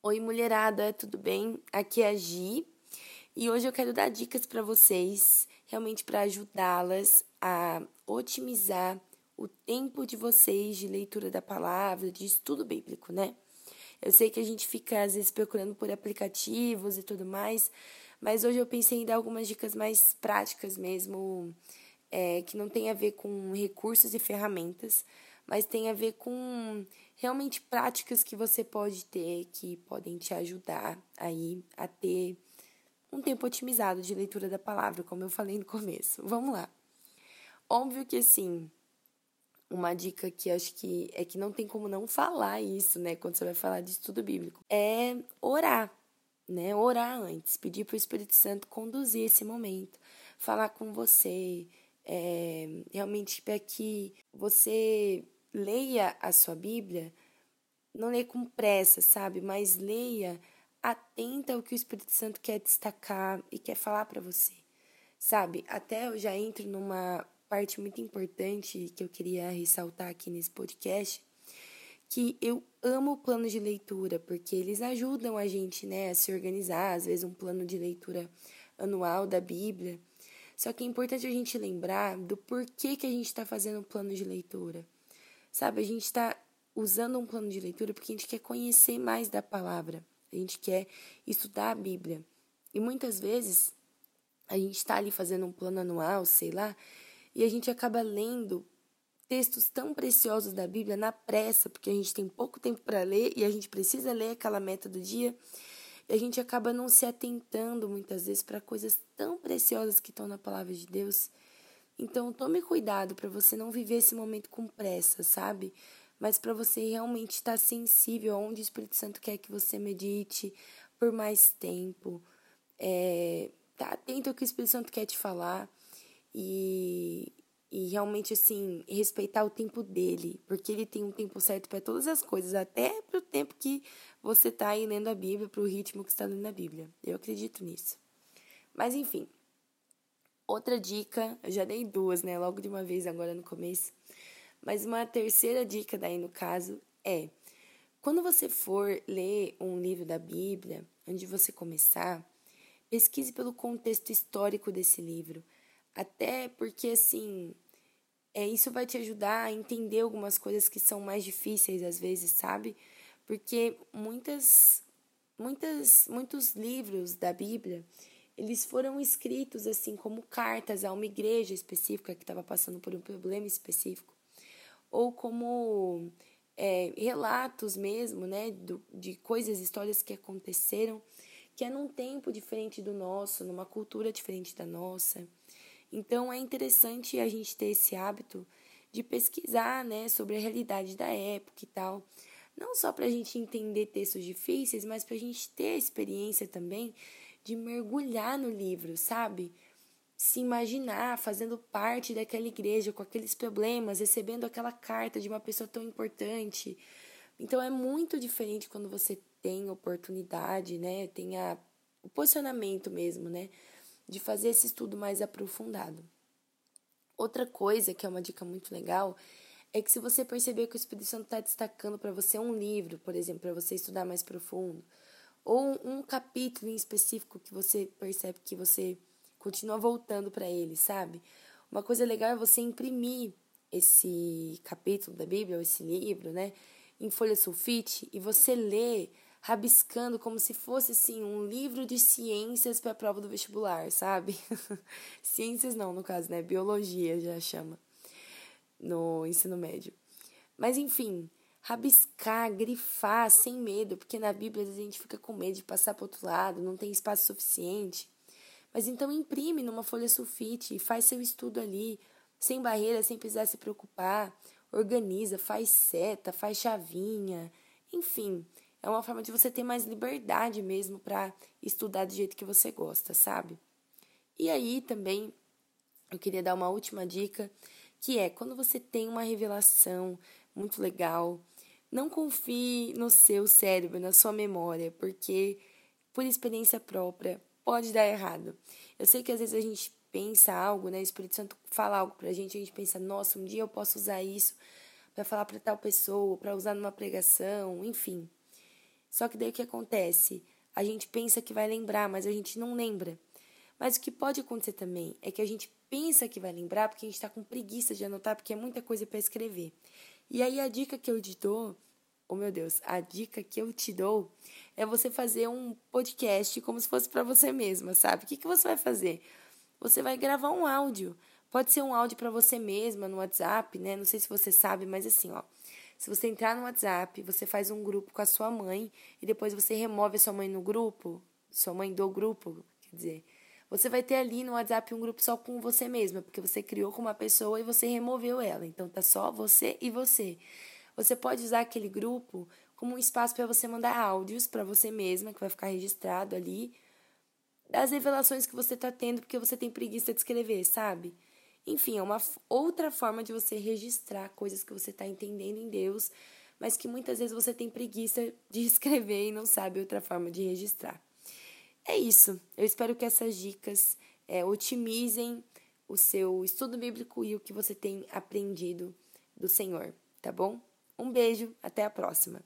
Oi, mulherada, tudo bem? Aqui é a Gi e hoje eu quero dar dicas para vocês, realmente para ajudá-las a otimizar o tempo de vocês de leitura da palavra, de estudo bíblico, né? Eu sei que a gente fica às vezes procurando por aplicativos e tudo mais, mas hoje eu pensei em dar algumas dicas mais práticas mesmo, é, que não tem a ver com recursos e ferramentas, mas tem a ver com realmente práticas que você pode ter que podem te ajudar aí a ter um tempo otimizado de leitura da palavra, como eu falei no começo. Vamos lá. Óbvio que assim, uma dica que acho que é que não tem como não falar isso, né, quando você vai falar de estudo bíblico, é orar, né? Orar antes, pedir para o Espírito Santo conduzir esse momento, falar com você, é, realmente para que você leia a sua Bíblia, não leia com pressa, sabe? Mas leia atenta ao que o Espírito Santo quer destacar e quer falar para você, sabe? Até eu já entro numa parte muito importante que eu queria ressaltar aqui nesse podcast, que eu amo o plano de leitura, porque eles ajudam a gente, né, a se organizar, às vezes um plano de leitura anual da Bíblia. Só que é importante a gente lembrar do porquê que a gente está fazendo um plano de leitura. Sabe, a gente está usando um plano de leitura porque a gente quer conhecer mais da palavra, a gente quer estudar a Bíblia. E muitas vezes a gente está ali fazendo um plano anual, sei lá, e a gente acaba lendo textos tão preciosos da Bíblia na pressa, porque a gente tem pouco tempo para ler e a gente precisa ler aquela meta do dia, e a gente acaba não se atentando muitas vezes para coisas tão preciosas que estão na palavra de Deus então, tome cuidado para você não viver esse momento com pressa, sabe? Mas para você realmente estar sensível aonde o Espírito Santo quer que você medite por mais tempo. É, tá atento ao que o Espírito Santo quer te falar e, e realmente, assim, respeitar o tempo dele, porque ele tem um tempo certo para todas as coisas, até para o tempo que você está aí lendo a Bíblia, para o ritmo que está lendo a Bíblia. Eu acredito nisso. Mas, enfim. Outra dica, eu já dei duas, né? Logo de uma vez agora no começo. Mas uma terceira dica daí no caso é: quando você for ler um livro da Bíblia, onde você começar, pesquise pelo contexto histórico desse livro. Até porque assim, é, isso vai te ajudar a entender algumas coisas que são mais difíceis às vezes, sabe? Porque muitas, muitas, muitos livros da Bíblia eles foram escritos assim como cartas a uma igreja específica que estava passando por um problema específico, ou como é, relatos mesmo, né, do, de coisas, histórias que aconteceram, que é num tempo diferente do nosso, numa cultura diferente da nossa. Então é interessante a gente ter esse hábito de pesquisar, né, sobre a realidade da época e tal. Não só para a gente entender textos difíceis, mas para a gente ter a experiência também de mergulhar no livro, sabe? Se imaginar fazendo parte daquela igreja com aqueles problemas, recebendo aquela carta de uma pessoa tão importante. Então é muito diferente quando você tem oportunidade, né? Tem a, o posicionamento mesmo, né? De fazer esse estudo mais aprofundado. Outra coisa que é uma dica muito legal é que se você perceber que o Espírito Santo está destacando para você um livro, por exemplo, para você estudar mais profundo, ou um capítulo em específico que você percebe que você continua voltando para ele, sabe? Uma coisa legal é você imprimir esse capítulo da Bíblia, ou esse livro, né, em folha sulfite e você lê rabiscando como se fosse assim um livro de ciências para a prova do vestibular, sabe? ciências não, no caso, né? Biologia já chama no ensino médio. Mas enfim, rabiscar, grifar sem medo, porque na Bíblia a gente fica com medo de passar para outro lado, não tem espaço suficiente. Mas então imprime numa folha sulfite e faz seu estudo ali, sem barreira, sem precisar se preocupar. Organiza, faz seta, faz chavinha, enfim, é uma forma de você ter mais liberdade mesmo para estudar do jeito que você gosta, sabe? E aí também eu queria dar uma última dica, que é quando você tem uma revelação muito legal, não confie no seu cérebro, na sua memória, porque por experiência própria pode dar errado. Eu sei que às vezes a gente pensa algo, né? O Espírito Santo fala algo pra gente, a gente pensa, nossa, um dia eu posso usar isso para falar para tal pessoa, para usar numa pregação, enfim. Só que daí o que acontece? A gente pensa que vai lembrar, mas a gente não lembra. Mas o que pode acontecer também é que a gente pensa que vai lembrar porque a gente está com preguiça de anotar, porque é muita coisa para escrever. E aí a dica que eu te dou, oh meu Deus, a dica que eu te dou é você fazer um podcast como se fosse para você mesma, sabe? O que, que você vai fazer? Você vai gravar um áudio. Pode ser um áudio para você mesma no WhatsApp, né? Não sei se você sabe, mas assim, ó. Se você entrar no WhatsApp, você faz um grupo com a sua mãe e depois você remove a sua mãe no grupo, sua mãe do grupo, quer dizer, você vai ter ali no WhatsApp um grupo só com você mesma, porque você criou com uma pessoa e você removeu ela. Então tá só você e você. Você pode usar aquele grupo como um espaço para você mandar áudios para você mesma, que vai ficar registrado ali, das revelações que você tá tendo porque você tem preguiça de escrever, sabe? Enfim, é uma outra forma de você registrar coisas que você está entendendo em Deus, mas que muitas vezes você tem preguiça de escrever e não sabe outra forma de registrar. É isso. Eu espero que essas dicas é, otimizem o seu estudo bíblico e o que você tem aprendido do Senhor, tá bom? Um beijo, até a próxima.